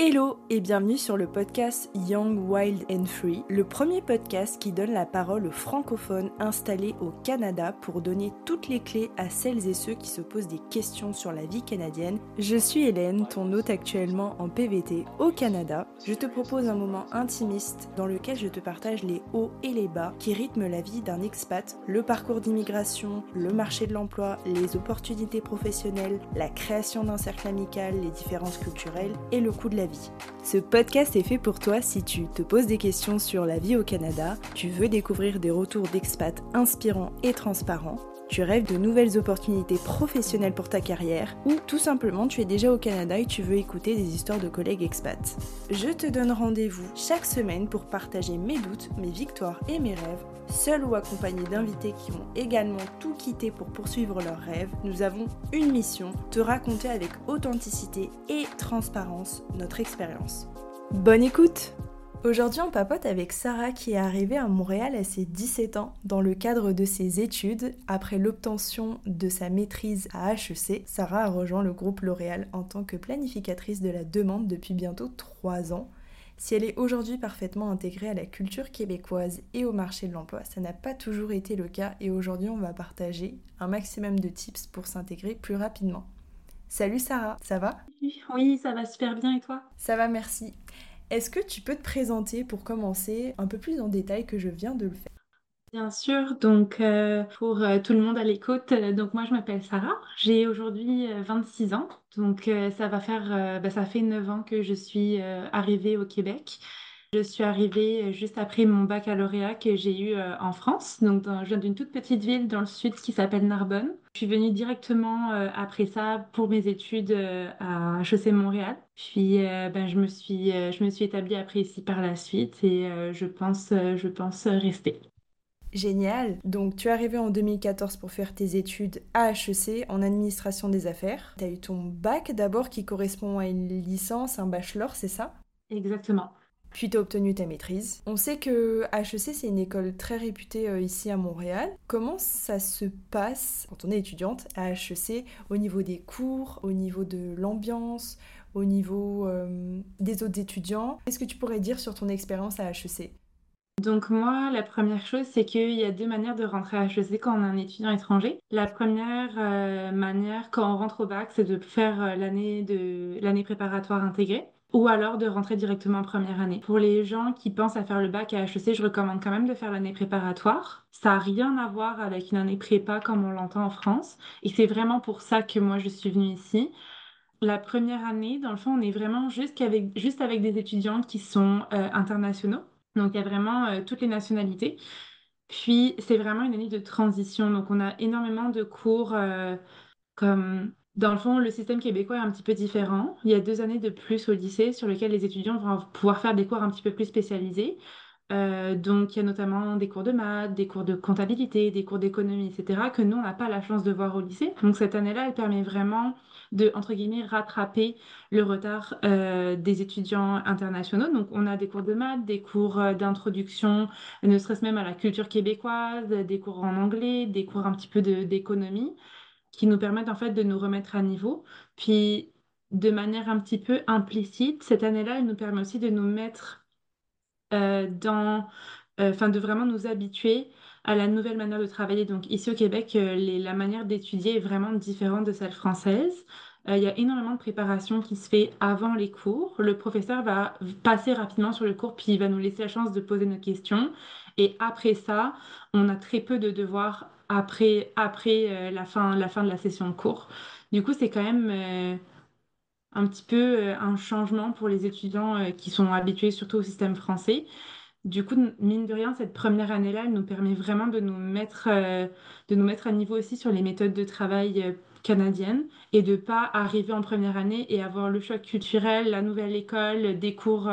Hello et bienvenue sur le podcast Young, Wild and Free, le premier podcast qui donne la parole aux francophones installés au Canada pour donner toutes les clés à celles et ceux qui se posent des questions sur la vie canadienne. Je suis Hélène, ton hôte actuellement en PVT au Canada. Je te propose un moment intimiste dans lequel je te partage les hauts et les bas qui rythment la vie d'un expat, le parcours d'immigration, le marché de l'emploi, les opportunités professionnelles, la création d'un cercle amical, les différences culturelles et le coût de la Ce podcast est fait pour toi si tu te poses des questions sur la vie au Canada, tu veux découvrir des retours d'expats inspirants et transparents, tu rêves de nouvelles opportunités professionnelles pour ta carrière, ou tout simplement tu es déjà au Canada et tu veux écouter des histoires de collègues expats. Je te donne rendez-vous chaque semaine pour partager mes doutes, mes victoires et mes rêves, seul ou accompagné d'invités qui ont également tout quitté pour poursuivre leurs rêves. Nous avons une mission, te raconter avec authenticité et transparence notre expérience. Bonne écoute Aujourd'hui, on papote avec Sarah qui est arrivée à Montréal à ses 17 ans dans le cadre de ses études. Après l'obtention de sa maîtrise à HEC, Sarah a rejoint le groupe L'Oréal en tant que planificatrice de la demande depuis bientôt 3 ans. Si elle est aujourd'hui parfaitement intégrée à la culture québécoise et au marché de l'emploi, ça n'a pas toujours été le cas et aujourd'hui on va partager un maximum de tips pour s'intégrer plus rapidement. Salut Sarah, ça va? Oui, ça va super bien et toi? Ça va, merci. Est-ce que tu peux te présenter pour commencer un peu plus en détail que je viens de le faire? Bien sûr, donc euh, pour euh, tout le monde à l'écoute, euh, donc moi je m'appelle Sarah, j'ai aujourd'hui 26 ans, donc ça va faire, bah, ça fait 9 ans que je suis arrivée au Québec. Je suis arrivée juste après mon baccalauréat que j'ai eu en France, donc je viens d'une toute petite ville dans le sud qui s'appelle Narbonne. Je suis venue directement après ça pour mes études à HEC Montréal. Puis ben, je me suis, je me suis établie après ici par la suite et je pense, je pense rester. Génial. Donc tu es arrivé en 2014 pour faire tes études à HEC en administration des affaires. Tu as eu ton bac d'abord qui correspond à une licence, un bachelor, c'est ça? Exactement. Puis tu as obtenu ta maîtrise. On sait que HEC, c'est une école très réputée euh, ici à Montréal. Comment ça se passe quand on est étudiante à HEC au niveau des cours, au niveau de l'ambiance, au niveau euh, des autres étudiants? Qu'est-ce que tu pourrais dire sur ton expérience à HEC donc moi, la première chose, c'est qu'il y a deux manières de rentrer à HEC quand on est un étudiant étranger. La première euh, manière, quand on rentre au bac, c'est de faire l'année de l'année préparatoire intégrée ou alors de rentrer directement en première année. Pour les gens qui pensent à faire le bac à HEC, je recommande quand même de faire l'année préparatoire. Ça n'a rien à voir avec une année prépa comme on l'entend en France. Et c'est vraiment pour ça que moi, je suis venue ici. La première année, dans le fond, on est vraiment juste avec, juste avec des étudiants qui sont euh, internationaux. Donc, il y a vraiment euh, toutes les nationalités. Puis, c'est vraiment une année de transition. Donc, on a énormément de cours euh, comme dans le fond, le système québécois est un petit peu différent. Il y a deux années de plus au lycée sur lesquelles les étudiants vont pouvoir faire des cours un petit peu plus spécialisés. Euh, donc, il y a notamment des cours de maths, des cours de comptabilité, des cours d'économie, etc., que nous, on n'a pas la chance de voir au lycée. Donc, cette année-là, elle permet vraiment de, entre guillemets, rattraper le retard euh, des étudiants internationaux. Donc, on a des cours de maths, des cours euh, d'introduction, ne serait-ce même à la culture québécoise, des cours en anglais, des cours un petit peu d'économie qui nous permettent en fait de nous remettre à niveau. Puis de manière un petit peu implicite, cette année-là, elle nous permet aussi de nous mettre euh, dans, euh, enfin de vraiment nous habituer à la nouvelle manière de travailler. Donc ici au Québec, euh, la manière d'étudier est vraiment différente de celle française. il y a énormément de préparation qui se fait avant les cours. Le professeur va passer rapidement sur le cours, puis il va nous laisser la chance de poser nos questions. Et après ça, on a très peu de devoirs après, après euh, la, fin, la fin de la session de cours. Du coup, c'est quand même euh, un petit peu euh, un changement pour les étudiants qui sont habitués surtout au système français. Du coup, mine de rien, cette première année-là, elle nous permet vraiment de nous mettre, de nous mettre à niveau aussi sur les méthodes de travail canadiennes et de pas arriver en première année et avoir le choc culturel, la nouvelle école, des cours,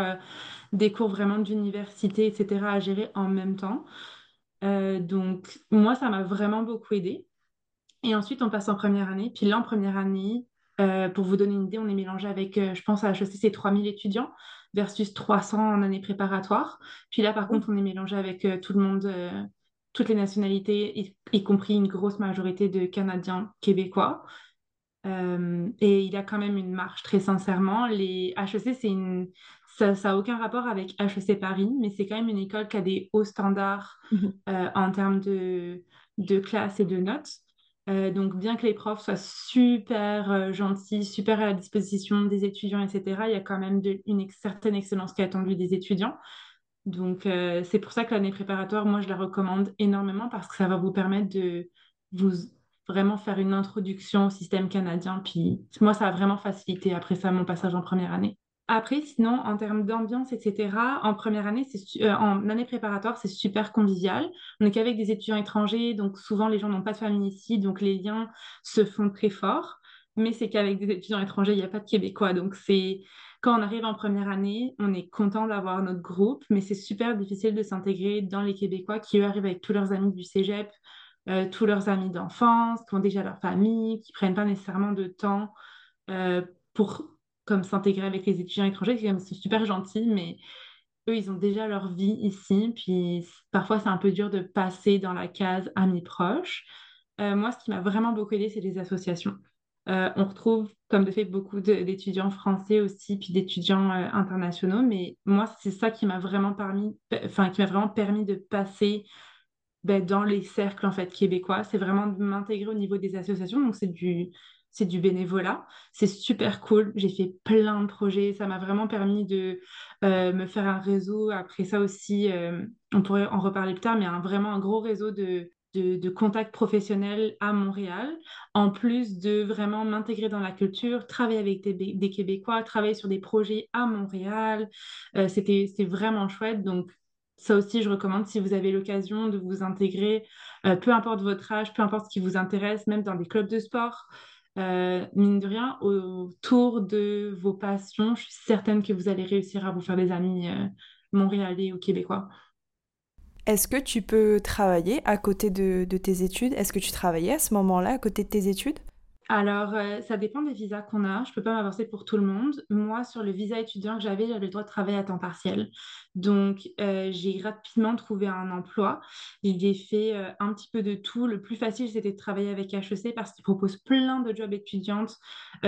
des cours vraiment d'université, etc. à gérer en même temps. Euh, donc, moi, ça m'a vraiment beaucoup aidé. Et ensuite, on passe en première année. Puis là, en première année, euh, pour vous donner une idée, on est mélangé avec, euh, je pense, à HEC, c'est 3000 étudiants versus 300 en année préparatoire. Puis là, par contre, on est mélangé avec tout le monde, toutes les nationalités, y, compris une grosse majorité de Canadiens québécois. et il y a quand même une marche, très sincèrement. Les HEC, c'est une... ça n'a aucun rapport avec HEC Paris, mais c'est quand même une école qui a des hauts standards mhm. en termes de, de classe et de notes. Euh, donc, bien que les profs soient super euh, gentils, super à la disposition des étudiants, etc., il y a quand même une certaine excellence qui est attendue des étudiants. Donc, euh, c'est pour ça que l'année préparatoire, moi, je la recommande énormément parce que ça va vous permettre de vous vraiment faire une introduction au système canadien. Puis, moi, ça a vraiment facilité après ça mon passage en première année. Après, sinon, en termes d'ambiance, etc., en première année, euh, en année préparatoire, c'est super convivial. On n'est qu'avec des étudiants étrangers, donc souvent les gens n'ont pas de famille ici, donc les liens se font très forts. Mais c'est qu'avec des étudiants étrangers, il n'y a pas de Québécois. Donc c'est quand on arrive en première année, on est content d'avoir notre groupe, mais c'est super difficile de s'intégrer dans les Québécois qui, eux, arrivent avec tous leurs amis du cégep, euh, tous leurs amis d'enfance, qui ont déjà leur famille, qui prennent pas nécessairement de temps euh, pour comme s'intégrer avec les étudiants étrangers, c'est super gentil, mais eux, ils ont déjà leur vie ici, puis parfois c'est un peu dur de passer dans la case amis proches. Euh, moi, ce qui m'a vraiment beaucoup aidé, c'est les associations. Euh, on retrouve, comme de fait, beaucoup d'étudiants français aussi, puis d'étudiants euh, internationaux, mais moi, c'est ça qui m'a vraiment permis, enfin, qui vraiment permis de passer ben, dans les cercles en fait québécois. C'est vraiment de m'intégrer au niveau des associations, donc c'est du c'est du bénévolat. C'est super cool. J'ai fait plein de projets. Ça m'a vraiment permis de euh, me faire un réseau. Après ça aussi, euh, on pourrait en reparler plus tard, mais un, vraiment un gros réseau de, contacts professionnels à Montréal, en plus de vraiment m'intégrer dans la culture, travailler avec des, Québécois, travailler sur des projets à Montréal. Euh, c'était vraiment chouette. Donc, ça aussi, je recommande si vous avez l'occasion de vous intégrer, peu importe votre âge, peu importe ce qui vous intéresse, même dans des clubs de sport. Euh, mine de rien, autour de vos passions, je suis certaine que vous allez réussir à vous faire des amis euh, montréalais ou québécois. Est-ce que tu peux travailler à côté de, de tes études? Est-ce que tu travaillais à ce moment-là à côté de tes études? Alors, euh, ça dépend des visas qu'on a. Je ne peux pas m'avancer pour tout le monde. Moi, sur le visa étudiant que j'avais, j'avais le droit de travailler à temps partiel. Donc, euh, j'ai rapidement trouvé un emploi. J'ai fait euh, un petit peu de tout. Le plus facile, c'était de travailler avec HEC parce qu'ils proposent plein de jobs étudiantes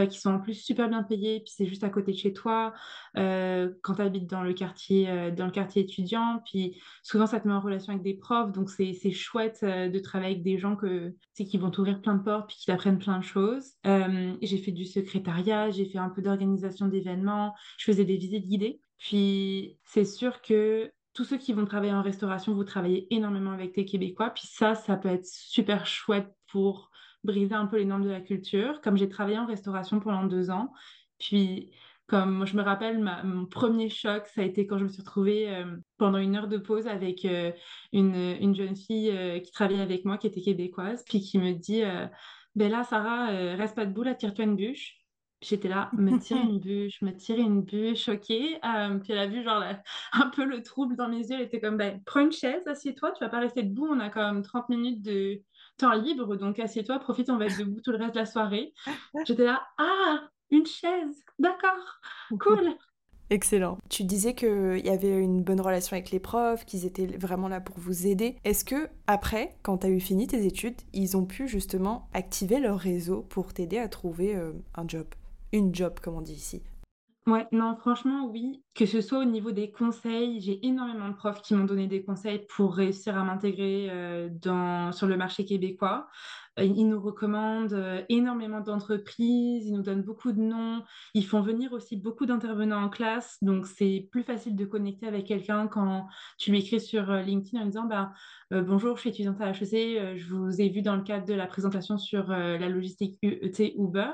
qui sont en plus super bien payés. Puis, c'est juste à côté de chez toi quand tu habites dans le, quartier, dans le quartier étudiant. Puis, souvent, ça te met en relation avec des profs. Donc, c'est chouette de travailler avec des gens que, qui vont t'ouvrir plein de portes puis qui t'apprennent plein de choses. Euh, j'ai fait du secrétariat, j'ai fait un peu d'organisation d'événements, je faisais des visites guidées. Puis c'est sûr que tous ceux qui vont travailler en restauration, vous travaillez énormément avec les Québécois. Puis ça, ça peut être super chouette pour briser un peu les normes de la culture. Comme j'ai travaillé en restauration pendant deux ans, puis comme je me rappelle, mon premier choc, ça a été quand je me suis retrouvée euh, pendant une heure de pause avec euh, une, une, jeune fille qui travaillait avec moi, qui était québécoise, puis qui me dit ben là, Sarah, euh, reste pas debout, là, tire-toi une bûche. J'étais là, me tirer une bûche, me tirer une bûche, choquée. Euh, puis elle a vu genre un peu le trouble dans mes yeux. Elle était comme, ben, prends une chaise, assieds-toi, tu vas pas rester debout. On a comme 30 minutes de temps libre, donc assieds-toi, profite, on va être debout tout le reste de la soirée. J'étais là, ah, une chaise, d'accord, cool. Excellent. Tu disais qu'il y avait une bonne relation avec les profs, qu'ils étaient vraiment là pour vous aider. Est-ce que après, quand tu as eu fini tes études, ils ont pu justement activer leur réseau pour t'aider à trouver euh, un job? Une job, comme on dit ici. Ouais, non, franchement, oui. Que ce soit au niveau des conseils, j'ai énormément de profs qui m'ont donné des conseils pour réussir à m'intégrer euh, dans, sur le marché québécois. Euh, ils nous recommandent euh, énormément d'entreprises, ils nous donnent beaucoup de noms, ils font venir aussi beaucoup d'intervenants en classe, donc c'est plus facile de connecter avec quelqu'un quand tu lui écris sur LinkedIn en disant bah, Bonjour, je suis étudiante à HEC, je vous ai vu dans le cadre de la présentation sur la logistique UET Uber.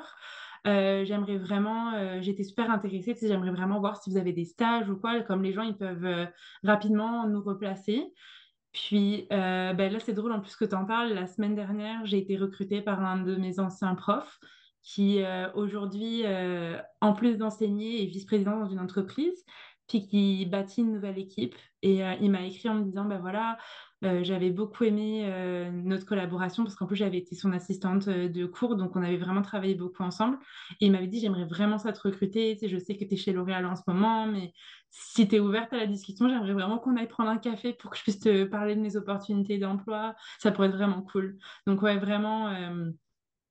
Euh, j'aimerais vraiment, euh, j'étais super intéressée, j'aimerais vraiment voir si vous avez des stages ou quoi, comme les gens, ils peuvent euh, rapidement nous replacer. Puis ben là, c'est drôle en plus que tu en parles. La semaine dernière, j'ai été recrutée par un de mes anciens profs qui aujourd'hui, en plus d'enseigner, est vice-président dans une entreprise, puis qui bâtit une nouvelle équipe. Et il m'a écrit en me disant, ben voilà, euh, j'avais beaucoup aimé euh, notre collaboration parce qu'en plus j'avais été son assistante euh, de cours, donc on avait vraiment travaillé beaucoup ensemble. Et il m'avait dit j'aimerais vraiment ça te recruter, je sais que tu es chez L'Oréal en ce moment, mais si tu es ouverte à la discussion, j'aimerais vraiment qu'on aille prendre un café pour que je puisse te parler de mes opportunités d'emploi. Ça pourrait être vraiment cool. Donc ouais, vraiment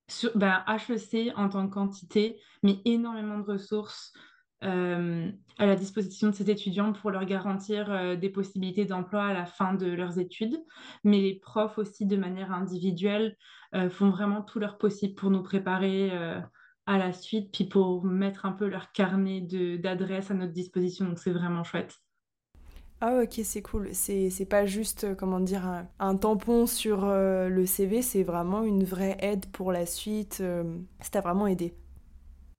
sur, HEC en tant que quantité, mais énormément de ressources à la disposition de ces étudiants pour leur garantir euh, des possibilités d'emploi à la fin de leurs études. Mais les profs aussi, de manière individuelle, euh, font vraiment tout leur possible pour nous préparer à la suite, puis pour mettre un peu leur carnet d'adresses à notre disposition. Donc c'est vraiment chouette. Ah ok, c'est cool. C'est pas juste, comment dire, un, tampon sur le CV, c'est vraiment une vraie aide pour la suite. ça t'a vraiment aidé.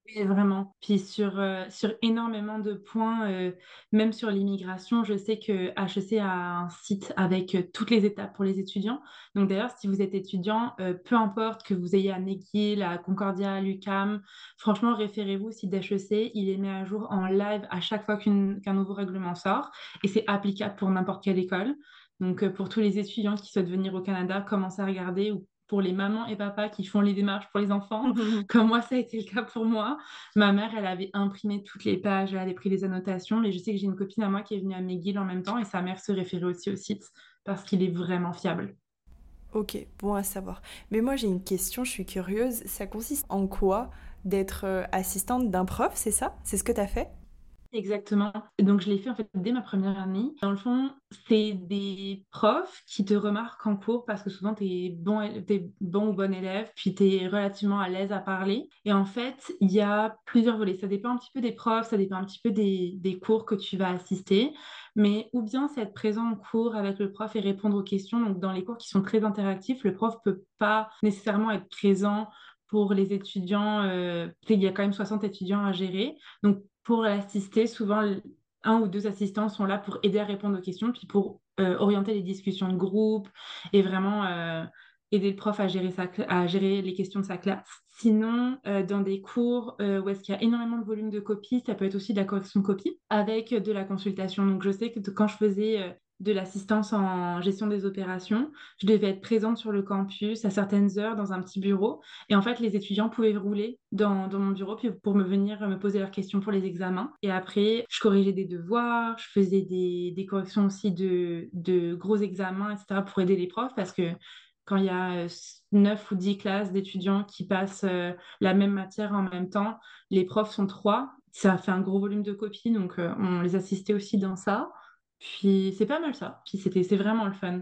Oui, vraiment. Puis sur, euh, sur énormément de points, euh, même sur l'immigration, je sais que HEC a un site avec euh, toutes les étapes pour les étudiants. Donc d'ailleurs, si vous êtes étudiant, peu importe que vous ayez à McGill, à Concordia, à l'UCAM, franchement, référez-vous au site d'HEC. Il est mis à jour en live à chaque fois qu'un nouveau règlement sort et c'est applicable pour n'importe quelle école. Donc, pour tous les étudiants qui souhaitent venir au Canada, commencez à regarder ou pour les mamans et papas qui font les démarches pour les enfants, comme moi, ça a été le cas pour moi. Ma mère, elle avait imprimé toutes les pages, elle avait pris des annotations, mais je sais que j'ai une copine à moi qui est venue à McGill en même temps et sa mère se référait aussi au site parce qu'il est vraiment fiable. Ok, bon à savoir. Mais moi, j'ai une question, je suis curieuse. Ça consiste en quoi d'être euh, assistante d'un prof, c'est ça? C'est ce que tu as fait? Exactement. Donc, je l'ai fait en fait dès ma première année. Dans le fond, c'est des profs qui te remarquent en cours parce que souvent, tu es bon, es bon ou bon élève, puis tu es relativement à l'aise à parler. Et en fait, il y a plusieurs volets. Ça dépend un petit peu des profs, ça dépend un petit peu des, des cours que tu vas assister. Mais ou bien c'est être présent en cours avec le prof et répondre aux questions. Donc, dans les cours qui sont très interactifs, le prof peut pas nécessairement être présent pour les étudiants, euh, il y a quand même 60 étudiants à gérer. Donc, pour l'assister, souvent, un ou deux assistants sont là pour aider à répondre aux questions, puis pour euh, orienter les discussions de groupe et vraiment euh, aider le prof à gérer, sa, à gérer les questions de sa classe. Sinon, dans des cours où est-ce qu'il y a énormément de volume de copies, ça peut être aussi de la correction de copies avec de la consultation. Donc, je sais que quand je faisais de l'assistance en gestion des opérations. Je devais être présente sur le campus à certaines heures dans un petit bureau. Et en fait, les étudiants pouvaient rouler dans, mon bureau pour me venir me poser leurs questions pour les examens. Et après, je corrigeais des devoirs, je faisais des, corrections aussi de, gros examens, etc. pour aider les profs parce que quand il y a 9 ou 10 classes d'étudiants qui passent euh, la même matière en même temps, les profs sont trois. Ça fait un gros volume de copies, donc euh, on les assistait aussi dans ça. Puis c'est pas mal ça. Puis c'était, c'est vraiment le fun.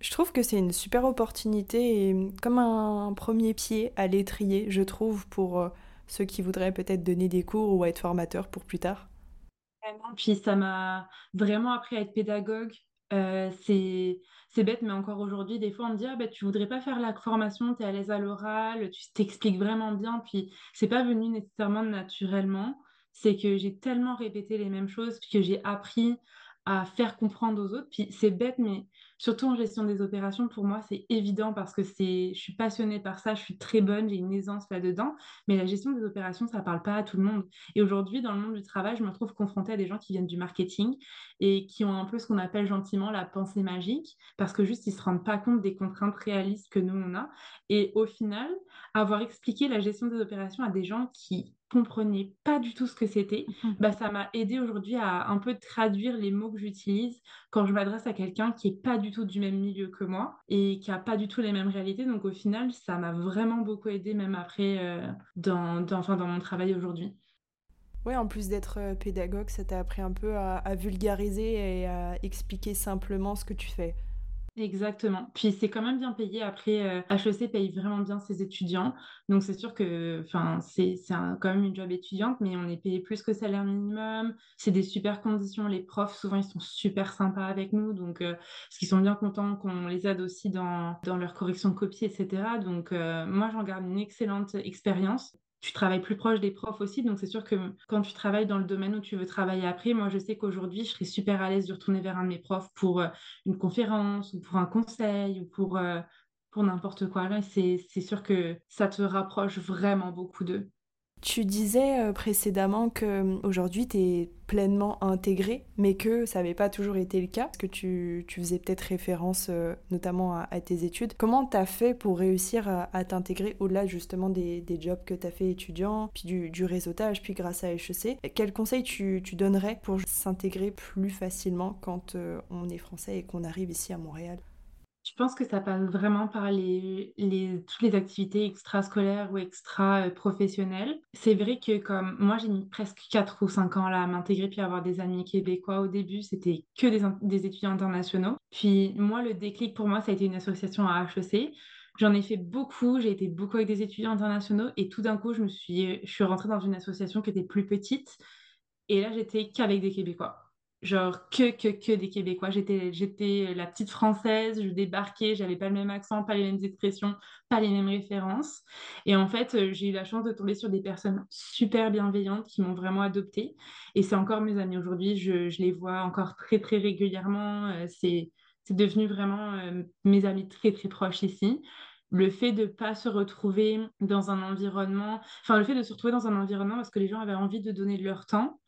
Je trouve que c'est une super opportunité et comme un premier pied à l'étrier, je trouve, pour euh, ceux qui voudraient peut-être donner des cours ou être formateurs pour plus tard. Puis ça m'a vraiment appris à être pédagogue. Euh, c'est, c'est bête, mais encore aujourd'hui, des fois, on me dit ah, ben, Tu voudrais pas faire la formation, tu es à l'aise à l'oral, tu t'expliques vraiment bien. Puis c'est pas venu nécessairement naturellement. C'est que j'ai tellement répété les mêmes choses que j'ai appris à faire comprendre aux autres. Puis c'est bête, mais surtout en gestion des opérations, pour moi, c'est évident parce que c'est, je suis passionnée par ça, je suis très bonne, j'ai une aisance là-dedans. Mais la gestion des opérations, ça parle pas à tout le monde. Et aujourd'hui, dans le monde du travail, je me trouve confrontée à des gens qui viennent du marketing et qui ont un peu ce qu'on appelle gentiment la pensée magique parce que juste, ils se rendent pas compte des contraintes réalistes que nous, on a. Et au final, avoir expliqué la gestion des opérations à des gens qui comprenais pas du tout ce que c'était, mhm. bah, ça m'a aidé aujourd'hui à un peu traduire les mots que j'utilise quand je m'adresse à quelqu'un qui est pas du tout du même milieu que moi et qui a pas du tout les mêmes réalités. Donc au final, ça m'a vraiment beaucoup aidé même après euh, dans, dans, enfin, dans mon travail aujourd'hui. Oui, en plus d'être euh, pédagogue, ça t'a appris un peu à vulgariser et à expliquer simplement ce que tu fais. Exactement. Puis c'est quand même bien payé. Après, HEC euh, paye vraiment bien ses étudiants. Donc c'est sûr que c'est quand même une job étudiante, mais on est payé plus que salaire minimum. C'est des super conditions. Les profs, souvent, ils sont super sympas avec nous. Donc, euh, qu'ils sont bien contents qu'on les aide aussi dans, dans leur correction de copie, etc. Donc, euh, moi, j'en garde une excellente expérience tu travailles plus proche des profs aussi. Donc, c'est sûr que quand tu travailles dans le domaine où tu veux travailler après, moi, je sais qu'aujourd'hui, je serais super à l'aise de retourner vers un de mes profs pour euh, une conférence ou pour un conseil ou pour, euh, n'importe quoi. C'est sûr que ça te rapproche vraiment beaucoup d'eux. Tu disais euh, précédemment que euh, aujourd'hui tu es pleinement intégré, mais que ça n'avait pas toujours été le cas, parce que tu, tu faisais peut-être référence euh, notamment à, tes études? Comment tu as fait pour réussir à, t'intégrer au-delà justement des, des, jobs que tu as fait étudiant, puis du, du, réseautage, puis grâce à HEC Quels conseils tu, tu donnerais pour s'intégrer plus facilement quand on est français et qu'on arrive ici à Montréal? Pense que ça passe vraiment par les, toutes les activités extrascolaires ou extra-professionnelles. C'est vrai que comme moi, j'ai mis presque 4 ou 5 ans là, à m'intégrer puis à avoir des amis québécois. Au début, c'était que des, étudiants internationaux. Puis moi, le déclic pour moi, ça a été une association à HEC. J'en ai fait beaucoup, j'ai été beaucoup avec des étudiants internationaux et tout d'un coup, je me suis, je suis rentrée dans une association qui était plus petite et là, j'étais qu'avec des Québécois genre que, que, que des Québécois. J'étais, j'étais la petite française, je débarquais, j'avais pas le même accent, pas les mêmes expressions, pas les mêmes références. Et en fait, euh, j'ai eu la chance de tomber sur des personnes super bienveillantes qui m'ont vraiment adoptée. Et c'est encore mes amis aujourd'hui, je, je, les vois encore très, très régulièrement. Euh, c'est, c'est devenu vraiment euh, mes amis très, très proches ici le fait de ne pas se retrouver dans un environnement, enfin le fait de se retrouver dans un environnement parce que les gens avaient envie de donner de leur temps,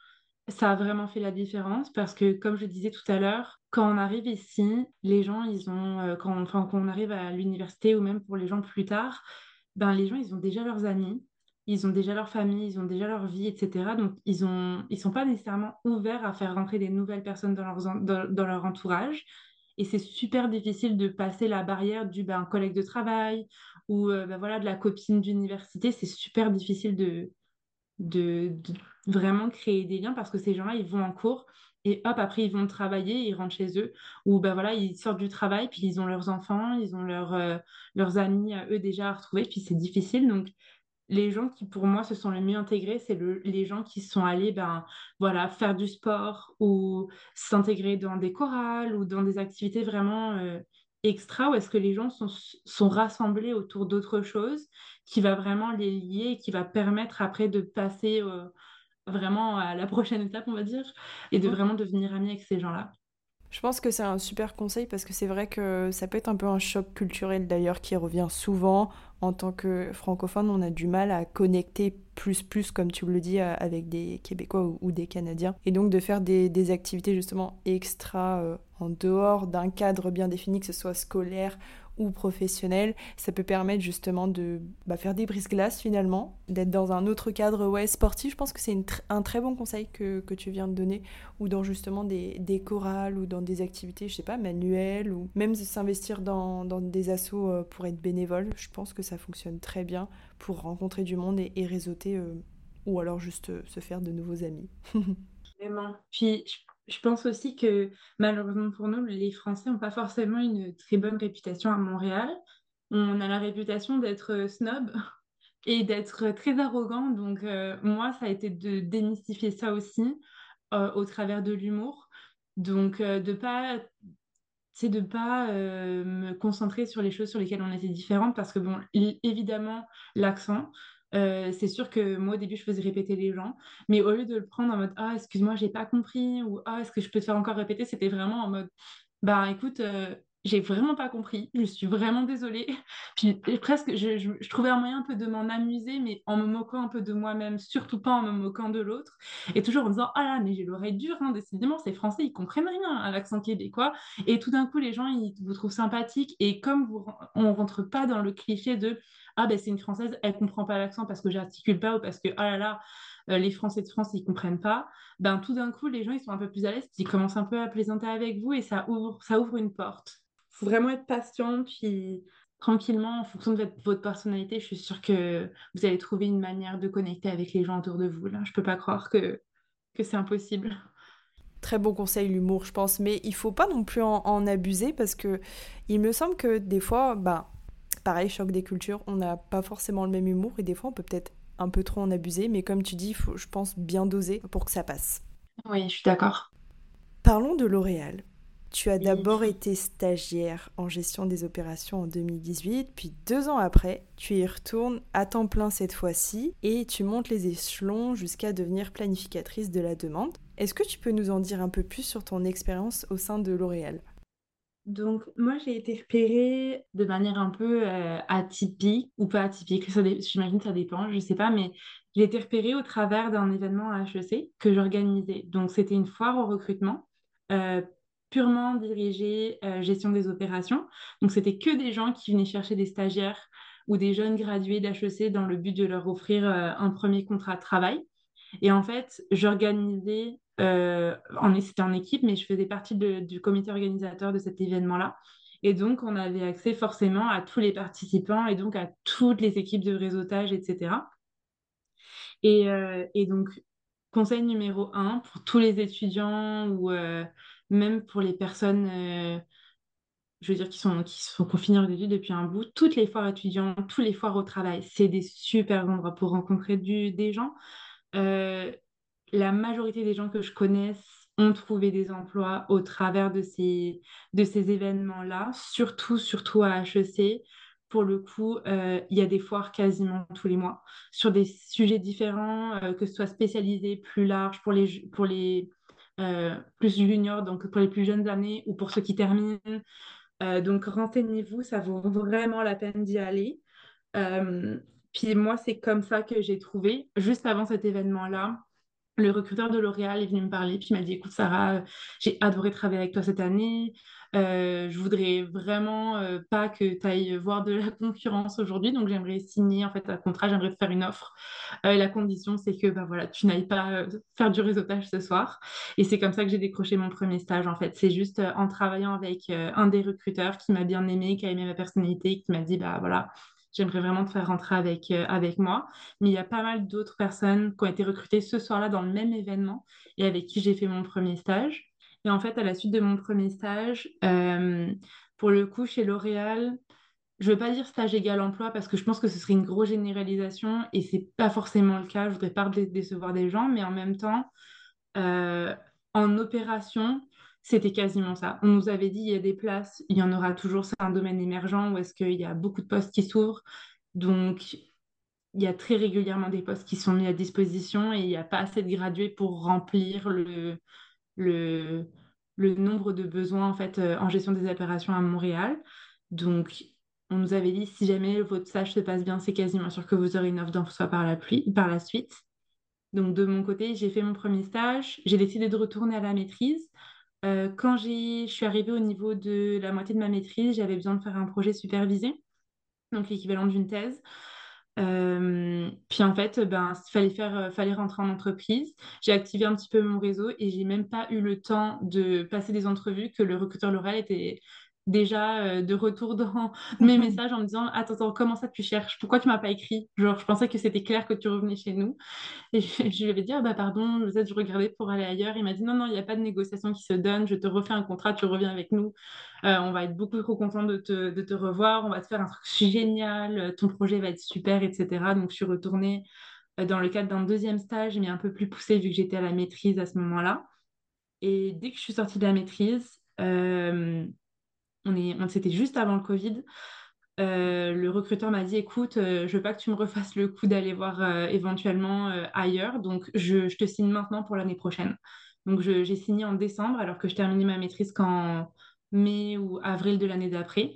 ça a vraiment fait la différence parce que, comme je disais tout à l'heure, quand on arrive ici, les gens, ils ont, euh, quand, on, enfin, quand on arrive à l'université ou même pour les gens plus tard, ben, les gens, ils ont déjà leurs amis, ils ont déjà leur famille, ils ont déjà leur vie, etc. Donc, ils ne ils sont pas nécessairement ouverts à faire rentrer des nouvelles personnes dans, dans, leur entourage. Et c'est super difficile de passer la barrière du ben, collègue de travail ou euh, ben, voilà, de la copine d'université. C'est super difficile de, de, vraiment créer des liens parce que ces gens-là, ils vont en cours et hop, après, ils vont travailler, ils rentrent chez eux, ou ben voilà, ils sortent du travail, puis ils ont leurs enfants, ils ont euh, leurs amis eux déjà à retrouver, puis c'est difficile. Donc, les gens qui, pour moi, se sont le mieux intégrés, c'est le, les gens qui sont allés ben, voilà, faire du sport ou s'intégrer dans des chorales ou dans des activités vraiment euh, extra, ou est-ce que les gens sont, sont rassemblés autour d'autre chose qui va vraiment les lier, qui va permettre après de passer euh, vraiment à la prochaine étape, on va dire, et de vraiment devenir ami avec ces gens-là. Je pense que c'est un super conseil parce que c'est vrai que ça peut être un peu un choc culturel d'ailleurs qui revient souvent. En tant que francophone, on a du mal à connecter plus plus, comme tu le dis, avec des Québécois ou, des Canadiens. Et donc de faire des, activités justement extra euh, en dehors d'un cadre bien défini, que ce soit scolaire ou professionnel, ça peut permettre justement de bah, faire des brises-glaces finalement, d'être dans un autre cadre ouais, sportif. Je pense que c'est un très bon conseil que, que, tu viens de donner, ou dans justement des, des, chorales ou dans des activités, je sais pas, manuelles, ou même s'investir dans, dans, des assos euh, pour être bénévole. Je pense que ça fonctionne très bien pour rencontrer du monde et, réseauter, euh, ou alors juste euh, se faire de nouveaux amis. Puis pense aussi que malheureusement pour nous, les Français n'ont pas forcément une très bonne réputation à Montréal. On a la réputation d'être euh, snob et d'être très arrogant. Donc euh, moi, ça a été de démystifier ça aussi euh, au travers de l'humour. Donc de pas c'est de pas me concentrer sur les choses sur lesquelles on était différentes parce que bon évidemment l'accent euh, c'est sûr que moi, au début, je faisais répéter les gens, mais au lieu de le prendre en mode Ah, excuse-moi, j'ai pas compris, ou Ah, est-ce que je peux te faire encore répéter, c'était vraiment en mode Bah écoute, euh, j'ai vraiment pas compris, je suis vraiment désolée. Puis presque, je, je, trouvais un moyen un peu de m'en amuser, mais en me moquant un peu de moi-même, surtout pas en me moquant de l'autre, et toujours en disant Ah là, mais j'ai l'oreille dure, décidément, ces Français, ils comprennent rien à l'accent québécois. Et tout d'un coup, les gens, ils vous trouvent sympathique, et comme vous, on rentre pas dans le cliché de ah ben c'est une française, elle comprend pas l'accent parce que j'articule pas ou parce que ah là là euh, les Français de France ils comprennent pas. Ben tout d'un coup les gens ils sont un peu plus à l'aise, ils commencent un peu à plaisanter avec vous et ça ouvre ça ouvre une porte. Faut vraiment être patient puis tranquillement en fonction de votre, personnalité, je suis sûre que vous allez trouver une manière de connecter avec les gens autour de vous là. Je peux pas croire que que c'est impossible. Très bon conseil l'humour, je pense, mais il faut pas non plus en, en, abuser parce que il me semble que des fois, ben pareil, choc des cultures, on n'a pas forcément le même humour et des fois on peut peut-être un peu trop en abuser, mais comme tu dis, il faut, je pense, bien doser pour que ça passe. Oui, je suis d'accord. Parlons de L'Oréal. Tu as d'abord été stagiaire en gestion des opérations en 2018, puis deux ans après, tu y retournes à temps plein cette fois-ci et tu montes les échelons jusqu'à devenir planificatrice de la demande. Est-ce que tu peux nous en dire un peu plus sur ton expérience au sein de L'Oréal? Donc, moi, j'ai été repérée de manière un peu euh, atypique ou pas atypique. J'imagine que ça dépend, je ne sais pas, mais j'ai été repérée au travers d'un événement à HEC que j'organisais. Donc, c'était une foire au recrutement, euh, purement dirigée euh, gestion des opérations. Donc, c'était que des gens qui venaient chercher des stagiaires ou des jeunes gradués d'HEC dans le but de leur offrir un premier contrat de travail. Et en fait, j'organisais, euh, c'était en équipe, mais je faisais partie du comité organisateur de cet événement-là. Et donc, on avait accès forcément à tous les participants et donc à toutes les équipes de réseautage, etc. Et, euh, et donc, conseil numéro un pour tous les étudiants ou euh, même pour les personnes, je veux dire, qui sont, qui sont études depuis un bout, toutes les foires étudiants, tous les foires au travail, c'est des super endroits pour rencontrer des gens. La majorité des gens que je connaisse ont trouvé des emplois au travers de ces, de ces événements-là, surtout, surtout à HEC. Pour le coup, euh, il y a des foires quasiment tous les mois sur des sujets différents, euh, que ce soit spécialisé, plus large pour les, pour les euh, plus juniors, donc pour les plus jeunes années ou pour ceux qui terminent. donc renseignez-vous, ça vaut vraiment la peine d'y aller. Puis moi, c'est comme ça que j'ai trouvé, juste avant cet événement-là, le recruteur de L'Oréal est venu me parler, puis il m'a dit, écoute Sarah, j'ai adoré travailler avec toi cette année. Euh, je voudrais vraiment euh, pas que tu ailles voir de la concurrence aujourd'hui, donc j'aimerais signer en fait un contrat, j'aimerais te faire une offre. Euh, la condition, c'est que bah, voilà, tu n'ailles pas faire du réseautage ce soir. Et c'est comme ça que j'ai décroché mon premier stage en fait. C'est juste en travaillant avec un des recruteurs qui m'a bien aimé, qui a aimé ma personnalité, qui m'a dit bah voilà j'aimerais vraiment te faire rentrer avec, euh, avec moi. Mais il y a pas mal d'autres personnes qui ont été recrutées ce soir-là dans le même événement et avec qui j'ai fait mon premier stage. Et en fait, à la suite de mon premier stage, euh, pour le coup, chez L'Oréal, je ne veux pas dire stage égal emploi parce que je pense que ce serait une grosse généralisation et c'est pas forcément le cas. Je voudrais pas décevoir des gens, mais en même temps, euh, en opération, c'était quasiment ça. On nous avait dit il y a des places, il y en aura toujours, c'est un domaine émergent où est-ce qu'il y a beaucoup de postes qui s'ouvrent? Donc, il y a très régulièrement des postes qui sont mis à disposition et il n'y a pas assez de gradués pour remplir le, le, nombre de besoins en, fait, euh, en gestion des opérations à Montréal. Donc, on nous avait dit si jamais votre stage se passe bien, c'est quasiment sûr que vous aurez une offre d'emploi par par la suite. Donc, de mon côté, j'ai fait mon premier stage. J'ai décidé de retourner à la maîtrise. Euh, quand je suis arrivée au niveau de la moitié de ma maîtrise, j'avais besoin de faire un projet supervisé, donc l'équivalent d'une thèse. Euh, puis en fait, ben, fallait, faire, euh, fallait rentrer en entreprise. J'ai activé un petit peu mon réseau et j'ai même pas eu le temps de passer des entrevues que le recruteur Laurel était déjà de retour dans mes messages en me disant Attends, attends, comment ça tu cherches? Pourquoi tu m'as pas écrit? Genre, je pensais que c'était clair que tu revenais chez nous. Et je, lui avais dit ah, bah pardon, êtes je regardais pour aller ailleurs. Il m'a dit Non, non, il n'y a pas de négociation qui se donne. Je te refais un contrat, tu reviens avec nous. Euh, on va être beaucoup trop content de te, de te, revoir. On va te faire un truc génial. Ton projet va être super, etc. Donc, je suis retournée euh, dans le cadre d'un deuxième stage, mais un peu plus poussé vu que j'étais à la maîtrise à ce moment-là. Et dès que je suis sortie de la maîtrise, euh, on c'était juste avant le Covid. Euh, le recruteur m'a dit écoute, euh, je veux pas que tu me refasses le coup d'aller voir euh, éventuellement ailleurs, donc je, te signe maintenant pour l'année prochaine. Donc j'ai signé en décembre alors que je terminais ma maîtrise qu'en mai ou avril de l'année d'après.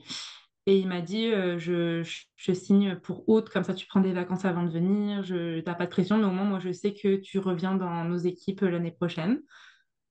Et il m'a dit je, signe pour août, comme ça tu prends des vacances avant de venir, je n'as pas de pression, mais au moins moi je sais que tu reviens dans nos équipes l'année prochaine.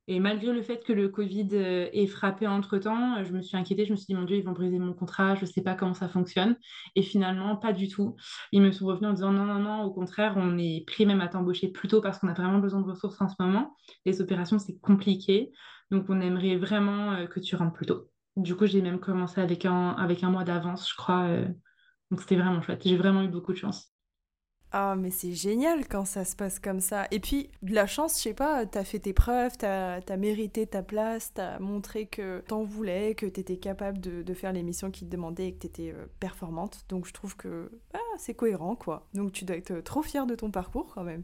Et malgré le fait que le Covid euh, ait frappé entre-temps, euh, je me suis inquiétée, je me suis dit, mon Dieu, ils vont briser mon contrat, je ne sais pas comment ça fonctionne. Et finalement, pas du tout. Ils me sont revenus en disant, non, non, non, au contraire, on est pris même à t'embaucher plus tôt parce qu'on a vraiment besoin de ressources en ce moment. Les opérations, c'est compliqué. Donc, on aimerait vraiment euh, que tu rentres plus tôt. Du coup, j'ai même commencé avec un, avec un mois d'avance, je crois. Donc, c'était vraiment chouette. J'ai vraiment eu beaucoup de chance. Ah, mais c'est génial quand ça se passe comme ça. Et puis, de la chance, je sais pas, t'as fait tes preuves, t'as as mérité ta place, t'as montré que t'en voulais, que t'étais capable de, faire les missions qui te demandaient et que t'étais étais euh, performante. Donc, je trouve que ah, c'est cohérent, quoi. Donc, tu dois être trop fière de ton parcours quand même.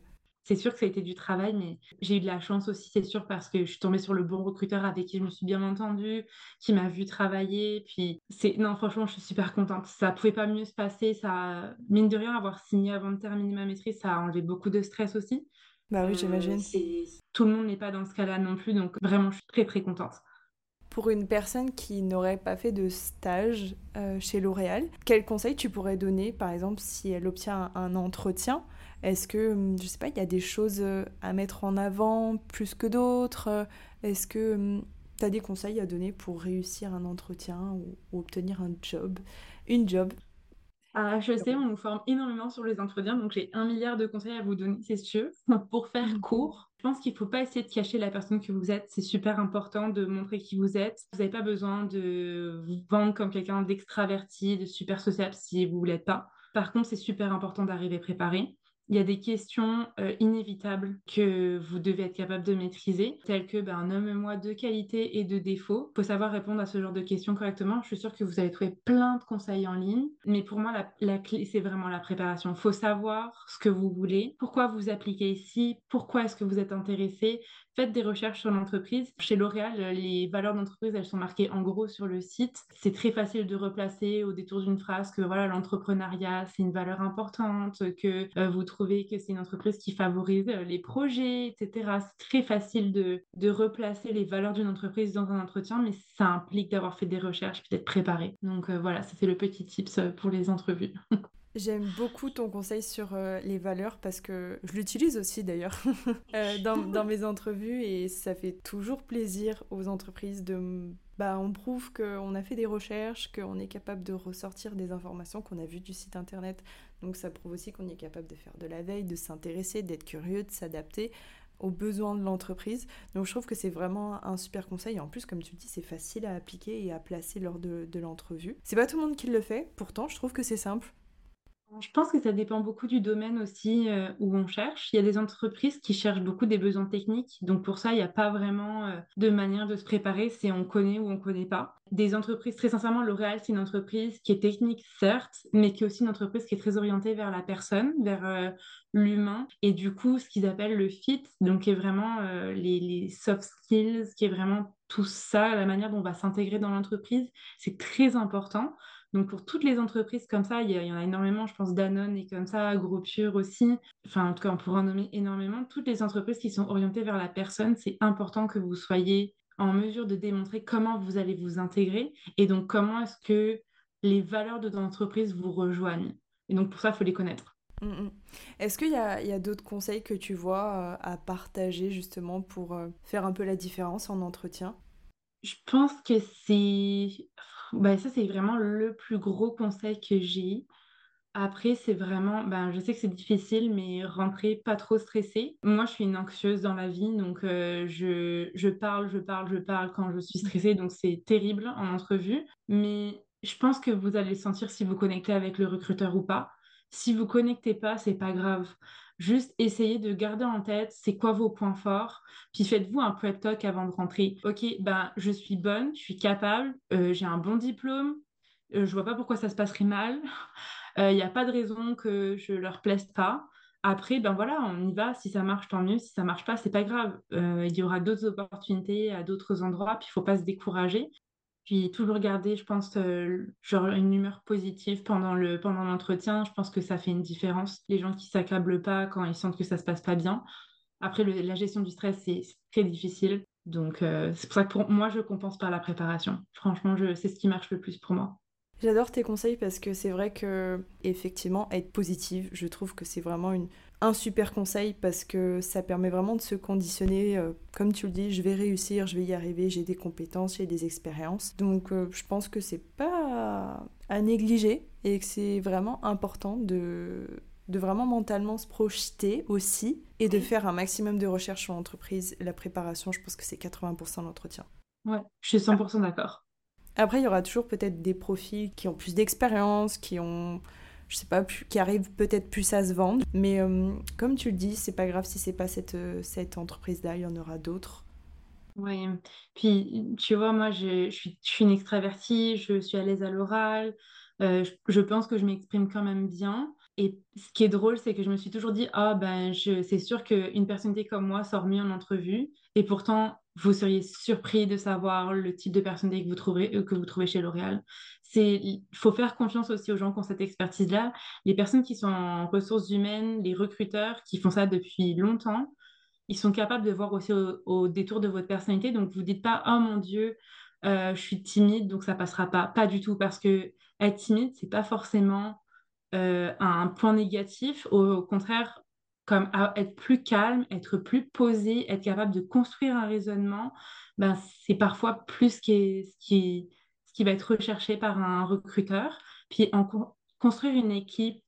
C'est sûr que ça a été du travail, mais j'ai eu de la chance aussi, c'est sûr, parce que je suis tombée sur le bon recruteur avec qui je me suis bien entendue, qui m'a vu travailler. Puis, c'est non, franchement, je suis super contente. Ça pouvait pas mieux se passer. Ça, mine de rien, avoir signé avant de terminer ma maîtrise, ça a enlevé beaucoup de stress aussi. Bah oui, j'imagine. Euh, tout le monde n'est pas dans ce cas-là non plus, donc vraiment, je suis très très contente. Pour une personne qui n'aurait pas fait de stage euh, chez L'Oréal, quel conseil tu pourrais donner, par exemple, si elle obtient un entretien est-ce que, hum, je sais pas, il y a des choses euh, à mettre en avant plus que d'autres Est-ce que hum, tu as des conseils à donner pour réussir un entretien ou, obtenir un job Une job? À HEC, on nous forme énormément sur les entretiens, donc j'ai un milliard de conseils à vous donner, c'est sûr. Pour faire Mhm. court, je pense qu'il ne faut pas essayer de cacher la personne que vous êtes. C'est super important de montrer qui vous êtes. Vous n'avez pas besoin de vous vendre comme quelqu'un d'extraverti, de super sociable si vous ne l'êtes pas. Par contre, c'est super important d'arriver préparé. Il y a des questions euh, inévitables que vous devez être capable de maîtriser, telles que ben, nomme-moi deux qualités et deux défauts. Il faut savoir répondre à ce genre de questions correctement. Je suis sûre que vous allez trouver plein de conseils en ligne, mais pour moi, la, la clé, c'est vraiment la préparation. Il faut savoir ce que vous voulez, pourquoi vous appliquez ici, pourquoi est-ce que vous êtes intéressé. Faites des recherches sur l'entreprise. Chez L'Oréal, les valeurs d'entreprise, elles sont marquées en gros sur le site. C'est très facile de replacer au détour d'une phrase que voilà, l'entrepreneuriat, c'est une valeur importante, que euh, vous trouvez que c'est une entreprise qui favorise euh, les projets, etc. C'est très facile de, de replacer les valeurs d'une entreprise dans un entretien, mais ça implique d'avoir fait des recherches et d'être préparé. Donc euh, voilà, c'était le petit tips pour les entrevues. J'aime beaucoup ton conseil sur euh, les valeurs parce que je l'utilise aussi d'ailleurs euh, dans, mes entrevues et ça fait toujours plaisir aux entreprises de... Bah, on prouve qu'on a fait des recherches, qu'on est capable de ressortir des informations qu'on a vues du site internet. Donc ça prouve aussi qu'on est capable de faire de la veille, de s'intéresser, d'être curieux, de s'adapter aux besoins de l'entreprise. Donc je trouve que c'est vraiment un super conseil. En plus, comme tu le dis, c'est facile à appliquer et à placer lors de, de l'entrevue. C'est pas tout le monde qui le fait, pourtant je trouve que c'est simple. Je pense que ça dépend beaucoup du domaine aussi euh, où on cherche. Il y a des entreprises qui cherchent beaucoup des besoins techniques. Donc pour ça, il n'y a pas vraiment euh, de manière de se préparer. C'est on connaît ou on connaît pas. Des entreprises, très sincèrement, L'Oréal, c'est une entreprise qui est technique, certes, mais qui est aussi une entreprise qui est très orientée vers la personne, vers euh, l'humain. Et du coup, ce qu'ils appellent le fit, donc qui est vraiment les soft skills, qui est vraiment tout ça, la manière dont on va s'intégrer dans l'entreprise, c'est très important. Donc pour toutes les entreprises comme ça, il y, en a énormément, je pense Danone et comme ça, Gropure aussi, enfin en tout cas on pourrait en nommer énormément, toutes les entreprises qui sont orientées vers la personne, c'est important que vous soyez en mesure de démontrer comment vous allez vous intégrer et donc comment est-ce que les valeurs de l'entreprise vous rejoignent. Et donc pour ça, il faut les connaître. Mm, mm. Est-ce qu'il y a, il y a d'autres conseils que tu vois euh, à partager justement pour euh, faire un peu la différence en entretien? Je pense que c'est... Ben, ça, c'est vraiment le plus gros conseil que j'ai. Après, c'est vraiment, ben, je sais que c'est difficile, mais rentrer pas trop stressé. Moi, je suis une anxieuse dans la vie, donc euh, je, je parle, je parle, je parle quand je suis stressée, donc c'est terrible en entrevue. Mais je pense que vous allez sentir si vous connectez avec le recruteur ou pas. Si vous connectez pas, c'est pas grave. Juste essayez de garder en tête c'est quoi vos points forts, puis faites-vous un prep talk avant de rentrer. Ok, ben je suis bonne, je suis capable, euh, j'ai un bon diplôme, euh, je vois pas pourquoi ça se passerait mal. Il n'y a pas de raison que je leur plaise pas. Après, ben voilà, on y va. Si ça marche, tant mieux. Si ça marche pas, c'est pas grave. Euh, il y aura d'autres opportunités à d'autres endroits, puis il faut pas se décourager. Puis toujours garder, je pense, euh, genre une humeur positive pendant le, pendant l'entretien. Je pense que ça fait une différence. Les gens qui s'accablent pas quand ils sentent que ça se passe pas bien. Après, la gestion du stress, c'est très difficile. Donc, euh, c'est pour ça que pour moi, je compense par la préparation. Franchement, c'est ce qui marche le plus pour moi. J'adore tes conseils parce que c'est vrai que effectivement être positive, je trouve que c'est vraiment une, un super conseil parce que ça permet vraiment de se conditionner. euh, comme tu le dis, je vais réussir, je vais y arriver, j'ai des compétences, j'ai des expériences. Donc euh, je pense que c'est pas à négliger et que c'est vraiment important de de vraiment mentalement se projeter aussi et de faire un maximum de recherches sur l'entreprise. La préparation, je pense que c'est 80% de l'entretien. Ouais, je suis 100% d'accord. Après, il y aura toujours peut-être des profils qui ont plus d'expérience, qui ont, je sais pas, plus- qui arrivent peut-être plus à se vendre. Mais euh, comme tu le dis, c'est pas grave si c'est pas cette, euh, cette entreprise-là, il y en aura d'autres. Oui, puis tu vois, moi je, suis, je suis une extravertie, je suis à l'aise à l'oral, euh, je, pense que je m'exprime quand même bien. Et ce qui est drôle, c'est que je me suis toujours dit, ah ben c'est sûr qu'une personnalité comme moi sort mieux en entrevue. Et pourtant, vous seriez surpris de savoir le type de personnalité que vous trouverez, euh, que vous trouvez chez L'Oréal. C'est, faut faire confiance aussi aux gens qui ont cette expertise-là. Les personnes qui sont en ressources humaines, les recruteurs qui font ça depuis longtemps ils sont capables de voir aussi au, détour de votre personnalité. Donc, vous dites pas, oh mon Dieu, euh, je suis timide, donc ça passera pas. Pas du tout, parce que être timide, c'est pas forcément euh, un point négatif. Au contraire, comme être plus calme, être plus posé, être capable de construire un raisonnement, ben, c'est parfois plus ce qui ce qui, ce qui va être recherché par un recruteur. Puis en, construire une équipe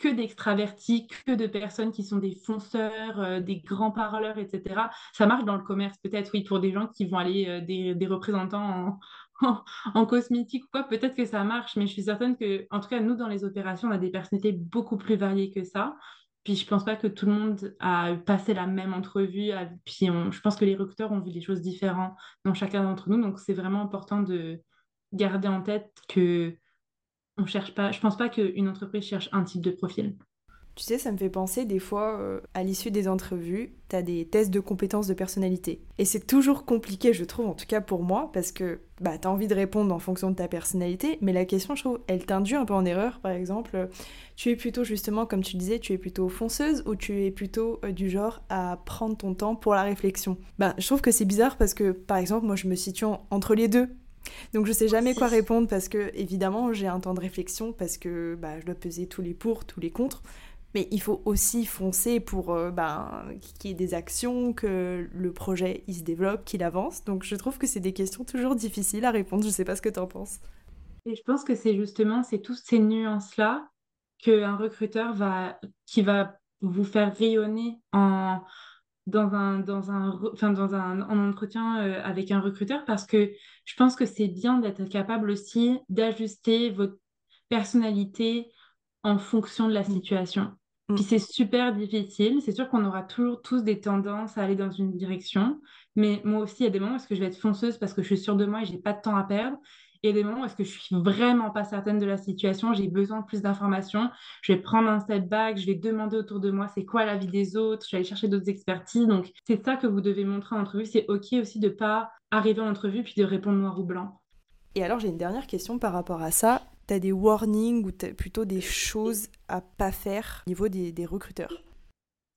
que d'extravertis, que de personnes qui sont des fonceurs, euh, des grands parleurs, etc. Ça marche dans le commerce, peut-être, oui, pour des gens qui vont aller, euh, des, représentants en, en, cosmétique ou quoi, peut-être que ça marche, mais je suis certaine que, en tout cas, nous, dans les opérations, on a des personnalités beaucoup plus variées que ça. Puis je pense pas que tout le monde a passé la même entrevue. Puis je pense que les recruteurs ont vu des choses différentes dans chacun d'entre nous. Donc c'est vraiment important de garder en tête que on cherche pas, je pense pas qu'une entreprise cherche un type de profil. Tu sais, ça me fait penser des fois, euh, à l'issue des entrevues, tu as des tests de compétences de personnalité. Et c'est toujours compliqué, je trouve, en tout cas pour moi, parce que bah, tu as envie de répondre en fonction de ta personnalité, mais la question, je trouve, elle t'induit un peu en erreur. Par exemple, tu es plutôt, justement, comme tu disais, tu es plutôt fonceuse ou tu es plutôt euh, du genre à prendre ton temps pour la réflexion? Bah, je trouve que c'est bizarre parce que, par exemple, moi, je me situe entre les deux. Donc je sais jamais quoi répondre parce que évidemment j'ai un temps de réflexion parce que bah, je dois peser tous les pour, tous les contre. Mais il faut aussi foncer pour euh, bah, qu'il y ait des actions, que le projet il se développe, qu'il avance. Donc je trouve que c'est des questions toujours difficiles à répondre. Je sais pas ce que tu en penses. Et je pense que c'est justement c'est toutes ces nuances là qu'un recruteur va qui va vous faire rayonner en dans un, dans un, enfin, dans un, entretien euh, avec un recruteur parce que je pense que c'est bien d'être capable aussi d'ajuster votre personnalité en fonction de la mm. situation. Mm. Puis c'est super difficile. C'est sûr qu'on aura toujours tous des tendances à aller dans une direction. Mais moi aussi, il y a des moments où je vais être fonceuse parce que je suis sûre de moi et j'ai pas de temps à perdre et des moments où est-ce que je suis vraiment pas certaine de la situation, j'ai besoin de plus d'informations, je vais prendre un step back, je vais demander autour de moi c'est quoi la vie des autres, je vais aller chercher d'autres expertises. Donc c'est ça que vous devez montrer en entrevue. C'est ok aussi de pas arriver en entrevue puis de répondre noir ou blanc. Et alors j'ai une dernière question par rapport à ça. Tu as des warnings ou as plutôt des choses à pas faire au niveau des, des recruteurs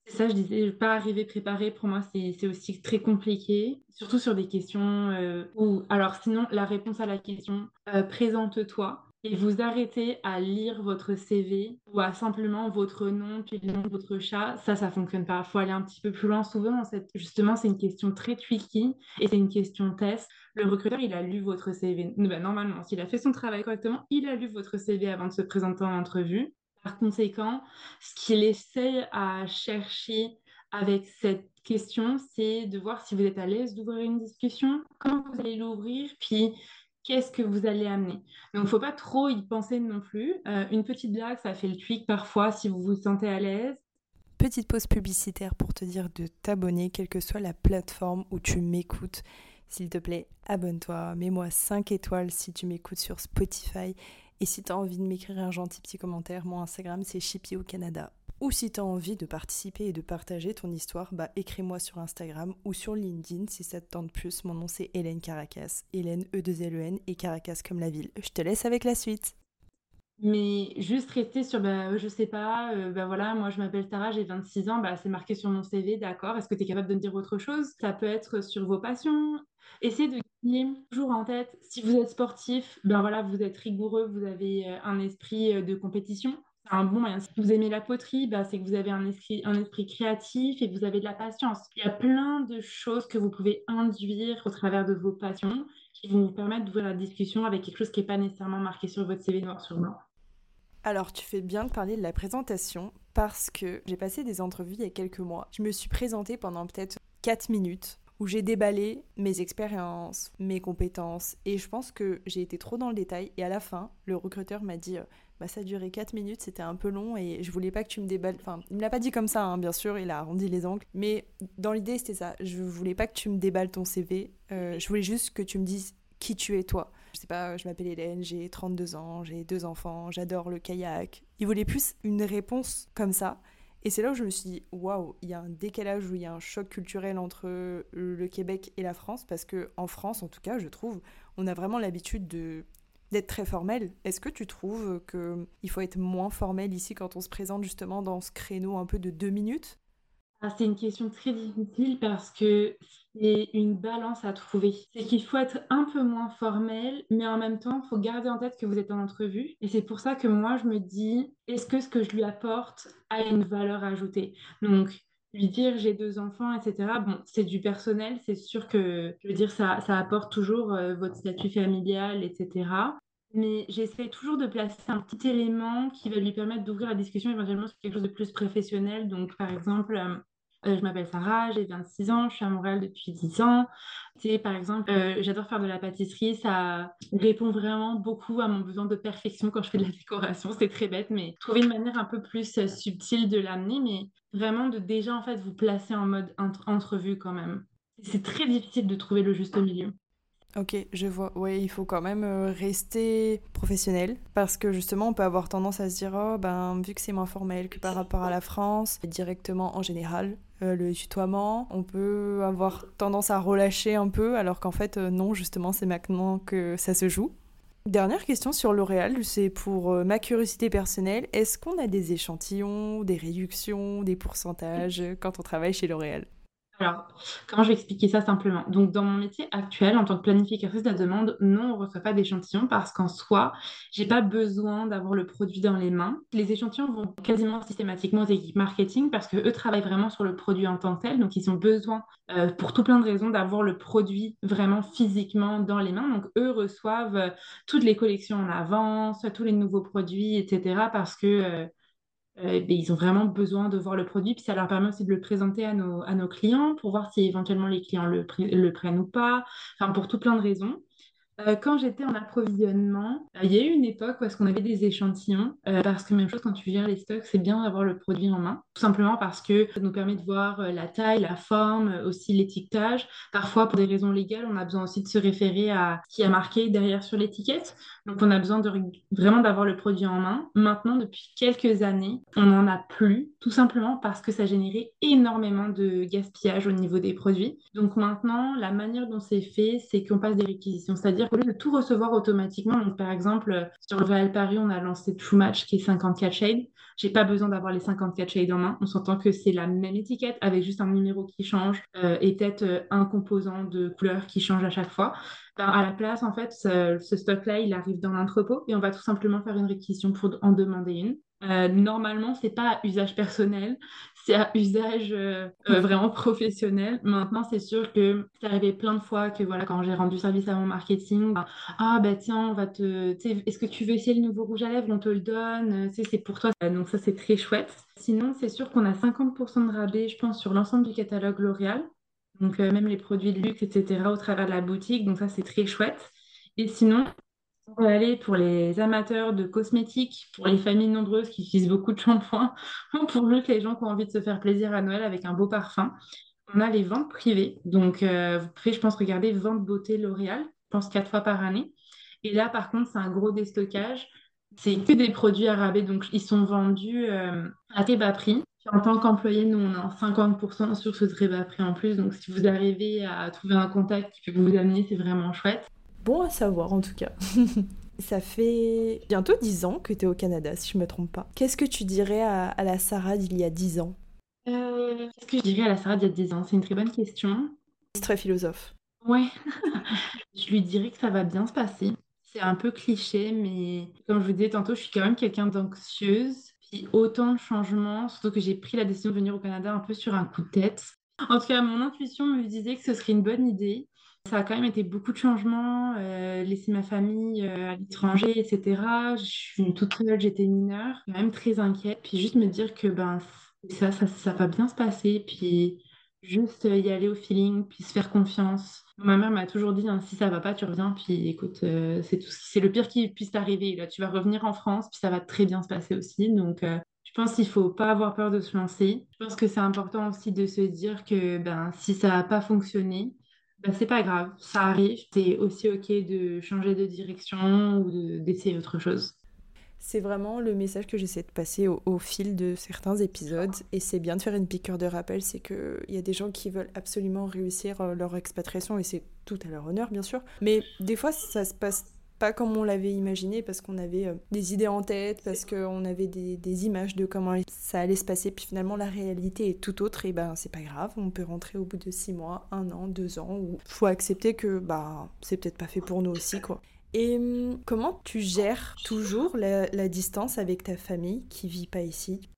c'est ça, je disais, pas arriver préparé, pour moi, c'est aussi très compliqué, surtout sur des questions euh, où, alors sinon, la réponse à la question, euh, présente-toi, et vous arrêtez à lire votre CV ou à simplement votre nom, puis le nom de votre chat, ça, ça fonctionne pas. Il faut aller un petit peu plus loin. Souvent, justement, c'est une question très tricky et c'est une question test. Le recruteur, il a lu votre CV. Ben, normalement, s'il a fait son travail correctement, il a lu votre CV avant de se présenter en entrevue. Par conséquent, ce qu'il essaie à chercher avec cette question, c'est de voir si vous êtes à l'aise d'ouvrir une discussion, comment vous allez l'ouvrir, puis qu'est-ce que vous allez amener. Donc, il ne faut pas trop y penser non plus. Euh, une petite blague, ça fait le tweak parfois si vous vous sentez à l'aise. Petite pause publicitaire pour te dire de t'abonner, quelle que soit la plateforme où tu m'écoutes. S'il te plaît, abonne-toi, mets-moi 5 étoiles si tu m'écoutes sur Spotify et si tu as envie de m'écrire un gentil petit commentaire, mon Instagram c'est Chippy au Canada. Ou si tu as envie de participer et de partager ton histoire, bah écris-moi sur Instagram ou sur LinkedIn si ça te tente plus. Mon nom c'est Hélène Caracas. Hélène E2LEN et Caracas comme la ville. Je te laisse avec la suite. Mais juste rester sur, bah, je sais pas, euh, bah voilà, moi je m'appelle Tara, j'ai 26 ans, bah, c'est marqué sur mon CV, d'accord. Est-ce que tu es capable de me dire autre chose? Ça peut être sur vos passions. Essayez de toujours en tête, si vous êtes sportif, ben voilà, vous êtes rigoureux, vous avez euh, un esprit euh, de compétition. C'est un bon moyen. Si vous aimez la poterie, ben c'est que vous avez un esprit, un esprit créatif et vous avez de la patience. Il y a plein de choses que vous pouvez induire au travers de vos passions qui vont vous permettre d'ouvrir la discussion avec quelque chose qui n'est pas nécessairement marqué sur votre CV noir sur blanc. Alors, tu fais bien de parler de la présentation parce que j'ai passé des entrevues il y a quelques mois. Je me suis présentée pendant peut-être 4 minutes où j'ai déballé mes expériences, mes compétences, et je pense que j'ai été trop dans le détail, et à la fin, le recruteur m'a dit, euh, bah ça a duré 4 minutes, c'était un peu long, et je voulais pas que tu me déballes, enfin, il me l'a pas dit comme ça, hein, bien sûr, il a arrondi les angles, mais dans l'idée, c'était ça, je voulais pas que tu me déballes ton CV, euh, je voulais juste que tu me dises qui tu es toi. Je sais pas, je m'appelle Hélène, j'ai 32 ans, j'ai deux enfants, j'adore le kayak. Il voulait plus une réponse comme ça. Et c'est là où je me suis dit, waouh, il y a un décalage, où il y a un choc culturel entre le Québec et la France, parce que en France, en tout cas, je trouve, on a vraiment l'habitude de d'être très formel. Est-ce que tu trouves qu'il faut être moins formel ici quand on se présente justement dans ce créneau un peu de deux minutes? Ah, c'est une question très difficile parce que c'est une balance à trouver. C'est qu'il faut être un peu moins formel, mais en même temps, il faut garder en tête que vous êtes en entrevue. Et c'est pour ça que moi, je me dis, est-ce que ce que je lui apporte a une valeur ajoutée? Donc, lui dire j'ai deux enfants, etc. Bon, c'est du personnel, c'est sûr que, dire, ça, ça apporte toujours euh, votre statut familial, etc. mais j'essaie toujours de placer un petit élément qui va lui permettre d'ouvrir la discussion éventuellement sur quelque chose de plus professionnel. Donc, par exemple, euh, euh, je m'appelle Sarah, j'ai 26 ans, je suis à Montréal depuis 10 ans. Tu par exemple, euh, j'adore faire de la pâtisserie, ça répond vraiment beaucoup à mon besoin de perfection quand je fais de la décoration. C'est très bête, mais trouver une manière un peu plus subtile de l'amener, mais vraiment de déjà en fait vous placer en mode entrevue quand même. C'est très difficile de trouver le juste milieu. Ok, je vois. Oui, il faut quand même rester professionnel parce que justement, on peut avoir tendance à se dire, oh, ben, vu que c'est moins formel que par rapport à la France, directement en général, euh, le tutoiement. On peut avoir tendance à relâcher un peu, alors qu'en fait, euh, non, justement, c'est maintenant que ça se joue. Dernière question sur L'Oréal, c'est pour euh, ma curiosité personnelle. Est-ce qu'on a des échantillons, des réductions, des pourcentages quand on travaille chez L'Oréal? Alors, comment je vais expliquer ça simplement? Donc, dans mon métier actuel, en tant que planificatrice de la demande, non, on ne reçoit pas d'échantillons parce qu'en soi, je n'ai pas besoin d'avoir le produit dans les mains. Les échantillons vont quasiment systématiquement aux équipes marketing parce qu'eux travaillent vraiment sur le produit en tant que tel. Donc, ils ont besoin, euh, pour tout plein de raisons, d'avoir le produit vraiment physiquement dans les mains. Donc, eux reçoivent euh, toutes les collections en avance, tous les nouveaux produits, etc. parce que euh, euh, ben, ils ont vraiment besoin de voir le produit, puis ça leur permet aussi de le présenter à nos, clients pour voir si éventuellement les clients le, le prennent ou pas, enfin pour tout plein de raisons. Euh, quand j'étais en approvisionnement, euh, il y a eu une époque où est-ce qu'on avait des échantillons, euh, parce que même chose quand tu gères les stocks, c'est bien d'avoir le produit en main, tout simplement parce que ça nous permet de voir la taille, la forme, aussi l'étiquetage. Parfois, pour des raisons légales, on a besoin aussi de se référer à ce qui a marqué derrière sur l'étiquette. Donc, on a besoin vraiment d'avoir le produit en main. Maintenant, depuis quelques années, on n'en a plus, tout simplement parce que ça générait énormément de gaspillage au niveau des produits. Donc maintenant, la manière dont c'est fait, c'est qu'on passe des réquisitions, c'est-à-dire au lieu de tout recevoir automatiquement, donc par exemple, sur le Real Paris, on a lancé True Match qui est 54 shades. J'ai pas besoin d'avoir les 54 shades en main. On s'entend que c'est la même étiquette avec juste un numéro qui change euh, et peut-être euh, un composant de couleur qui change à chaque fois. Ben, à la place, en fait, ce, stock-là, il arrive dans l'entrepôt et on va tout simplement faire une réquisition pour en demander une. Euh, normalement, c'est pas à usage personnel, c'est à usage euh, euh, vraiment professionnel. Maintenant, c'est sûr que c'est arrivé plein de fois que voilà, quand j'ai rendu service à mon marketing, ben, ah bah tiens, on va te, est-ce que tu veux essayer le nouveau rouge à lèvres, on te le donne, c'est pour toi. Donc ça, c'est très chouette. Sinon, c'est sûr qu'on a 50% de rabais, je pense, sur l'ensemble du catalogue L'Oréal. Donc même les produits de luxe, etc., au travers de la boutique. Donc ça, c'est très chouette. Et sinon, aller pour les amateurs de cosmétiques, pour les familles nombreuses qui utilisent beaucoup de shampoing, ou pour juste les gens qui ont envie de se faire plaisir à Noël avec un beau parfum. On a les ventes privées. Donc, euh, vous pouvez, je pense, regarder Vente Beauté L'Oréal, je pense quatre fois par année. Et là, par contre, c'est un gros déstockage. C'est que des produits à rabais, donc ils sont vendus euh, à très bas prix. En tant qu'employé, nous, on a 50% sur ce très bas prix en plus. Donc, si vous arrivez à trouver un contact qui peut vous amener, c'est vraiment chouette. Bon à savoir en tout cas. Ça fait bientôt 10 ans que tu es au Canada, si je me trompe pas. Qu'est-ce que tu dirais à, la Sarah d'il y a 10 ans? Euh, Qu'est-ce que je dirais à la Sarah d'il y a 10 ans? C'est une très bonne question. C'est très philosophe. Ouais. je lui dirais que ça va bien se passer. C'est un peu cliché, mais comme je vous disais tantôt, je suis quand même quelqu'un d'anxieuse. Puis autant de changements, surtout que j'ai pris la décision de venir au Canada un peu sur un coup de tête. En tout cas, mon intuition me disait que ce serait une bonne idée. Ça a quand même été beaucoup de changements, euh, laisser ma famille euh, à l'étranger, etc. Je suis toute seule, j'étais mineure, même très inquiète. Puis juste me dire que ben, ça, ça, va bien se passer, puis juste y aller au feeling, puis se faire confiance. Ma mère m'a toujours dit, hein, si ça va pas, tu reviens, puis écoute, euh, c'est le pire qui puisse t'arriver. Là, tu vas revenir en France, puis ça va très bien se passer aussi. Donc, je pense qu'il faut pas avoir peur de se lancer. Je pense que c'est important aussi de se dire que ben, si ça n'a pas fonctionné, bah, c'est pas grave, ça arrive. C'est aussi OK de changer de direction ou d'essayer autre chose. C'est vraiment le message que j'essaie de passer au, fil de certains épisodes. Et c'est bien de faire une piqûre de rappel, c'est qu'il y a des gens qui veulent absolument réussir euh, leur expatriation, et c'est tout à leur honneur, bien sûr. Mais des fois, ça se passe pas comme on l'avait imaginé parce qu'on avait euh, des idées en tête, parce qu'on avait des, images de comment ça allait se passer, puis finalement la réalité est tout autre, et ben c'est pas grave, on peut rentrer au bout de six mois, un an, deux ans, ou faut accepter que bah c'est peut-être pas fait pour nous aussi quoi. Et hum, comment tu gères toujours la, la distance avec ta famille qui vit pas ici?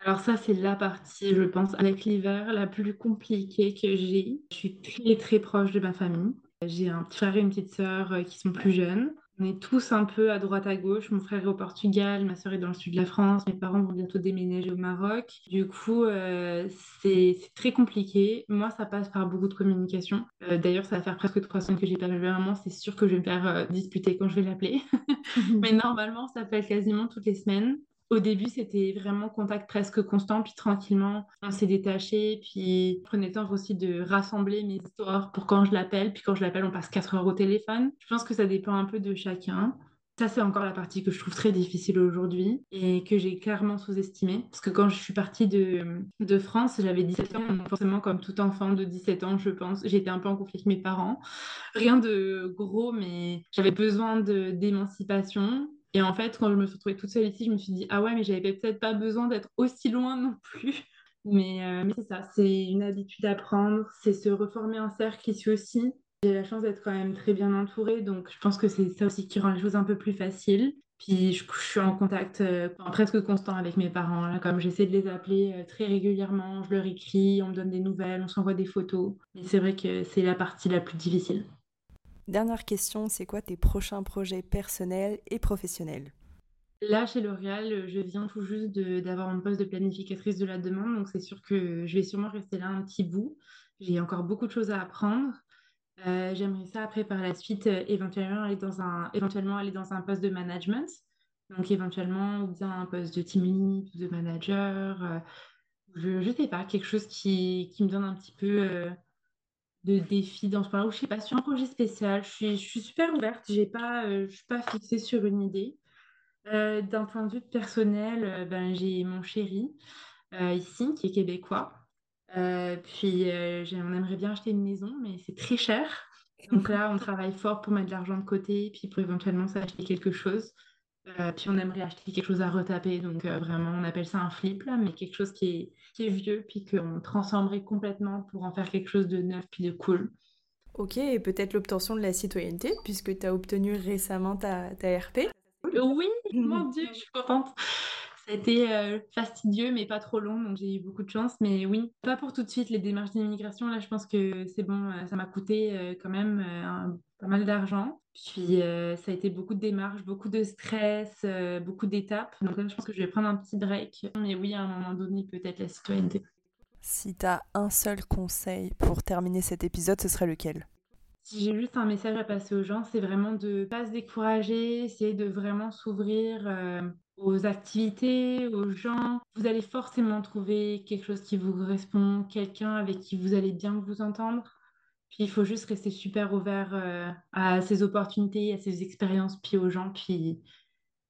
Alors ça, c'est la partie, je pense, avec l'hiver, la plus compliquée que j'ai. Je suis très très proche de ma famille. J'ai un petit frère et une petite sœur euh, qui sont plus jeunes. On est tous un peu à droite à gauche. Mon frère est au Portugal, ma soeur est dans le sud de la France, mes parents vont bientôt déménager au Maroc. Du coup, euh, c'est très compliqué. Moi, ça passe par beaucoup de communication. Euh, d'ailleurs, ça va faire presque trois semaines que j'ai pas vu maman. C'est sûr que je vais me faire euh, disputer quand je vais l'appeler. Mais normalement, ça fait quasiment toutes les semaines. Au début, c'était vraiment contact presque constant, puis tranquillement, on s'est détaché, puis le temps aussi de rassembler mes histoires pour quand je l'appelle, puis quand je l'appelle, on passe 4 heures au téléphone. Je pense que ça dépend un peu de chacun. Ça, c'est encore la partie que je trouve très difficile aujourd'hui et que j'ai clairement sous-estimée. Parce que quand je suis partie de, France, j'avais 17 ans, forcément, comme tout enfant de 17 ans, je pense, j'étais un peu en conflit avec mes parents. Rien de gros, mais j'avais besoin d'émancipation. Et en fait, quand je me suis retrouvée toute seule ici, je me suis dit, ah ouais, mais j'avais peut-être pas besoin d'être aussi loin non plus. Mais, euh, mais c'est ça, c'est une habitude à prendre, c'est se reformer un cercle ici aussi. J'ai la chance d'être quand même très bien entourée, donc je pense que c'est ça aussi qui rend les choses un peu plus faciles. Puis je, suis en contact euh, presque constant avec mes parents. Comme j'essaie de les appeler euh, très régulièrement, je leur écris, on me donne des nouvelles, on s'envoie des photos. Et c'est vrai que c'est la partie la plus difficile. Dernière question, c'est quoi tes prochains projets personnels et professionnels? Là, chez L'Oréal, je viens tout juste d'avoir mon poste de planificatrice de la demande, donc c'est sûr que je vais sûrement rester là un petit bout. J'ai encore beaucoup de choses à apprendre. Euh, j'aimerais ça après par la suite euh, éventuellement aller dans un éventuellement aller dans un poste de management, donc éventuellement ou bien un poste de team lead de manager. Euh, je ne sais pas quelque chose qui, me donne un petit peu de défis dans ce point-là, ou je sais pas, sur un projet spécial. Je suis, super ouverte, j'ai pas, euh, suis pas fixée sur une idée. Euh, d'un point de vue personnel, euh, ben, j'ai mon chéri ici qui est québécois. puis on aimerait bien acheter une maison, mais c'est très cher. Donc là, on travaille fort pour mettre de l'argent de côté, puis pour éventuellement s'acheter quelque chose. Euh, puis on aimerait acheter quelque chose à retaper, donc euh, vraiment on appelle ça un flip là, mais quelque chose qui est, qui est vieux, puis qu'on transformerait complètement pour en faire quelque chose de neuf puis de cool. Ok, et peut-être l'obtention de la citoyenneté, puisque tu as obtenu récemment ta, ta RP. Oui, mon Dieu, je suis contente. Ça a été euh, fastidieux, mais pas trop long, donc j'ai eu beaucoup de chance. Mais oui, pas pour tout de suite les démarches d'immigration. Là, je pense que c'est bon, ça m'a coûté quand même un pas mal d'argent. Puis euh, ça a été beaucoup de démarches, beaucoup de stress, euh, beaucoup d'étapes. Donc là, je pense que je vais prendre un petit break. Mais oui, à un moment donné, peut-être la citoyenneté. Si tu as un seul conseil pour terminer cet épisode, ce serait lequel? Si j'ai juste un message à passer aux gens, c'est vraiment de ne pas se décourager, essayer de vraiment s'ouvrir euh, aux activités, aux gens. Vous allez forcément trouver quelque chose qui vous correspond, quelqu'un avec qui vous allez bien vous entendre. Puis il faut juste rester super ouvert euh, à ces opportunités, à ces expériences, puis aux gens. Puis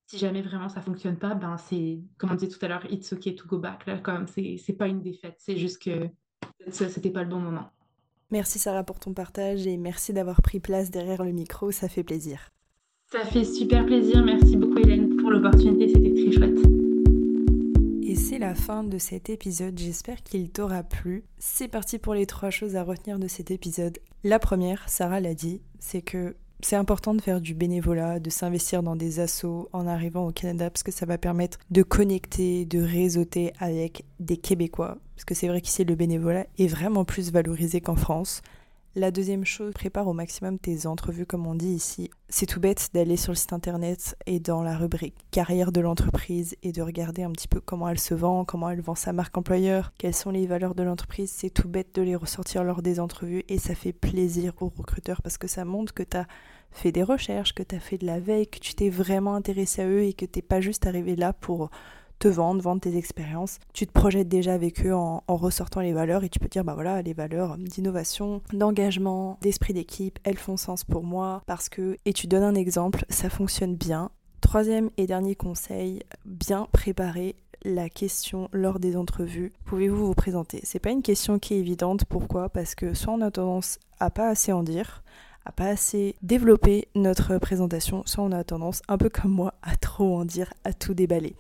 si jamais vraiment ça fonctionne pas, ben c'est, comme on disait tout à l'heure, it's okay to go back. Là, comme c'est, c'est pas une défaite, c'est juste que ça, c'était pas le bon moment. Merci Sarah pour ton partage et merci d'avoir pris place derrière le micro, ça fait plaisir. Ça fait super plaisir, merci beaucoup Hélène pour l'opportunité, c'était très chouette. C'est la fin de cet épisode, j'espère qu'il t'aura plu. C'est parti pour les trois choses à retenir de cet épisode. La première, Sarah l'a dit, c'est que c'est important de faire du bénévolat, de s'investir dans des assos en arrivant au Canada parce que ça va permettre de connecter, de réseauter avec des Québécois. Parce que c'est vrai qu'ici le bénévolat est vraiment plus valorisé qu'en France. La deuxième chose, prépare au maximum tes entrevues comme on dit ici. C'est tout bête d'aller sur le site internet et dans la rubrique carrière de l'entreprise et de regarder un petit peu comment elle se vend, comment elle vend sa marque employeur, quelles sont les valeurs de l'entreprise. C'est tout bête de les ressortir lors des entrevues et ça fait plaisir aux recruteurs parce que ça montre que tu as fait des recherches, que tu as fait de la veille, que tu t'es vraiment intéressé à eux et que t'es pas juste arrivé là pour te vendre, vendre tes expériences. Tu te projettes déjà avec eux en, ressortant les valeurs et tu peux dire, bah voilà, les valeurs d'innovation, d'engagement, d'esprit d'équipe, elles font sens pour moi parce que, et tu donnes un exemple, ça fonctionne bien. Troisième et dernier conseil, bien préparer la question lors des entrevues. Pouvez-vous vous présenter? C'est pas une question qui est évidente. Pourquoi? Parce que soit on a tendance à pas assez en dire, à pas assez développer notre présentation, soit on a tendance, un peu comme moi, à trop en dire, à tout déballer.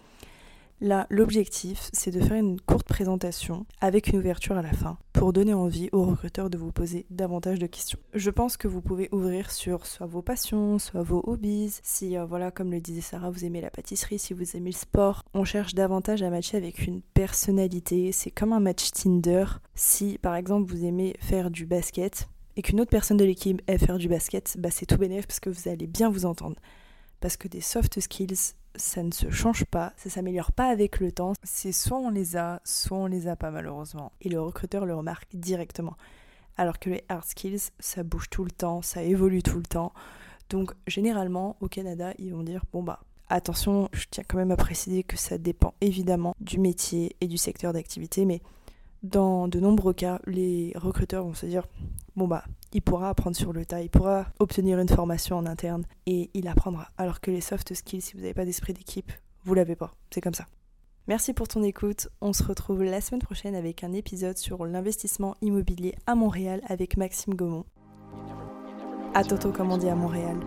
Là, l'objectif, c'est de faire une courte présentation avec une ouverture à la fin pour donner envie aux recruteurs de vous poser davantage de questions. Je pense que vous pouvez ouvrir sur soit vos passions, soit vos hobbies. Si, euh, voilà, comme le disait Sarah, vous aimez la pâtisserie, si vous aimez le sport, on cherche davantage à matcher avec une personnalité. C'est comme un match Tinder. Si, par exemple, vous aimez faire du basket, et qu'une autre personne de l'équipe aime faire du basket, bah c'est tout bénéf parce que vous allez bien vous entendre. Parce que des soft skills, ça ne se change pas, ça s'améliore pas avec le temps. C'est soit on les a, soit on les a pas malheureusement. Et le recruteur le remarque directement. Alors que les hard skills, ça bouge tout le temps, ça évolue tout le temps. Donc généralement au Canada, ils vont dire bon bah attention, je tiens quand même à préciser que ça dépend évidemment du métier et du secteur d'activité, mais dans de nombreux cas, les recruteurs vont se dire bon bah il pourra apprendre sur le tas, il pourra obtenir une formation en interne et il apprendra. Alors que les soft skills, si vous n'avez pas d'esprit d'équipe, vous l'avez pas. C'est comme ça. Merci pour ton écoute. On se retrouve la semaine prochaine avec un épisode sur l'investissement immobilier à Montréal avec Maxime Gaumont. À Toto, comme on dit à Montréal.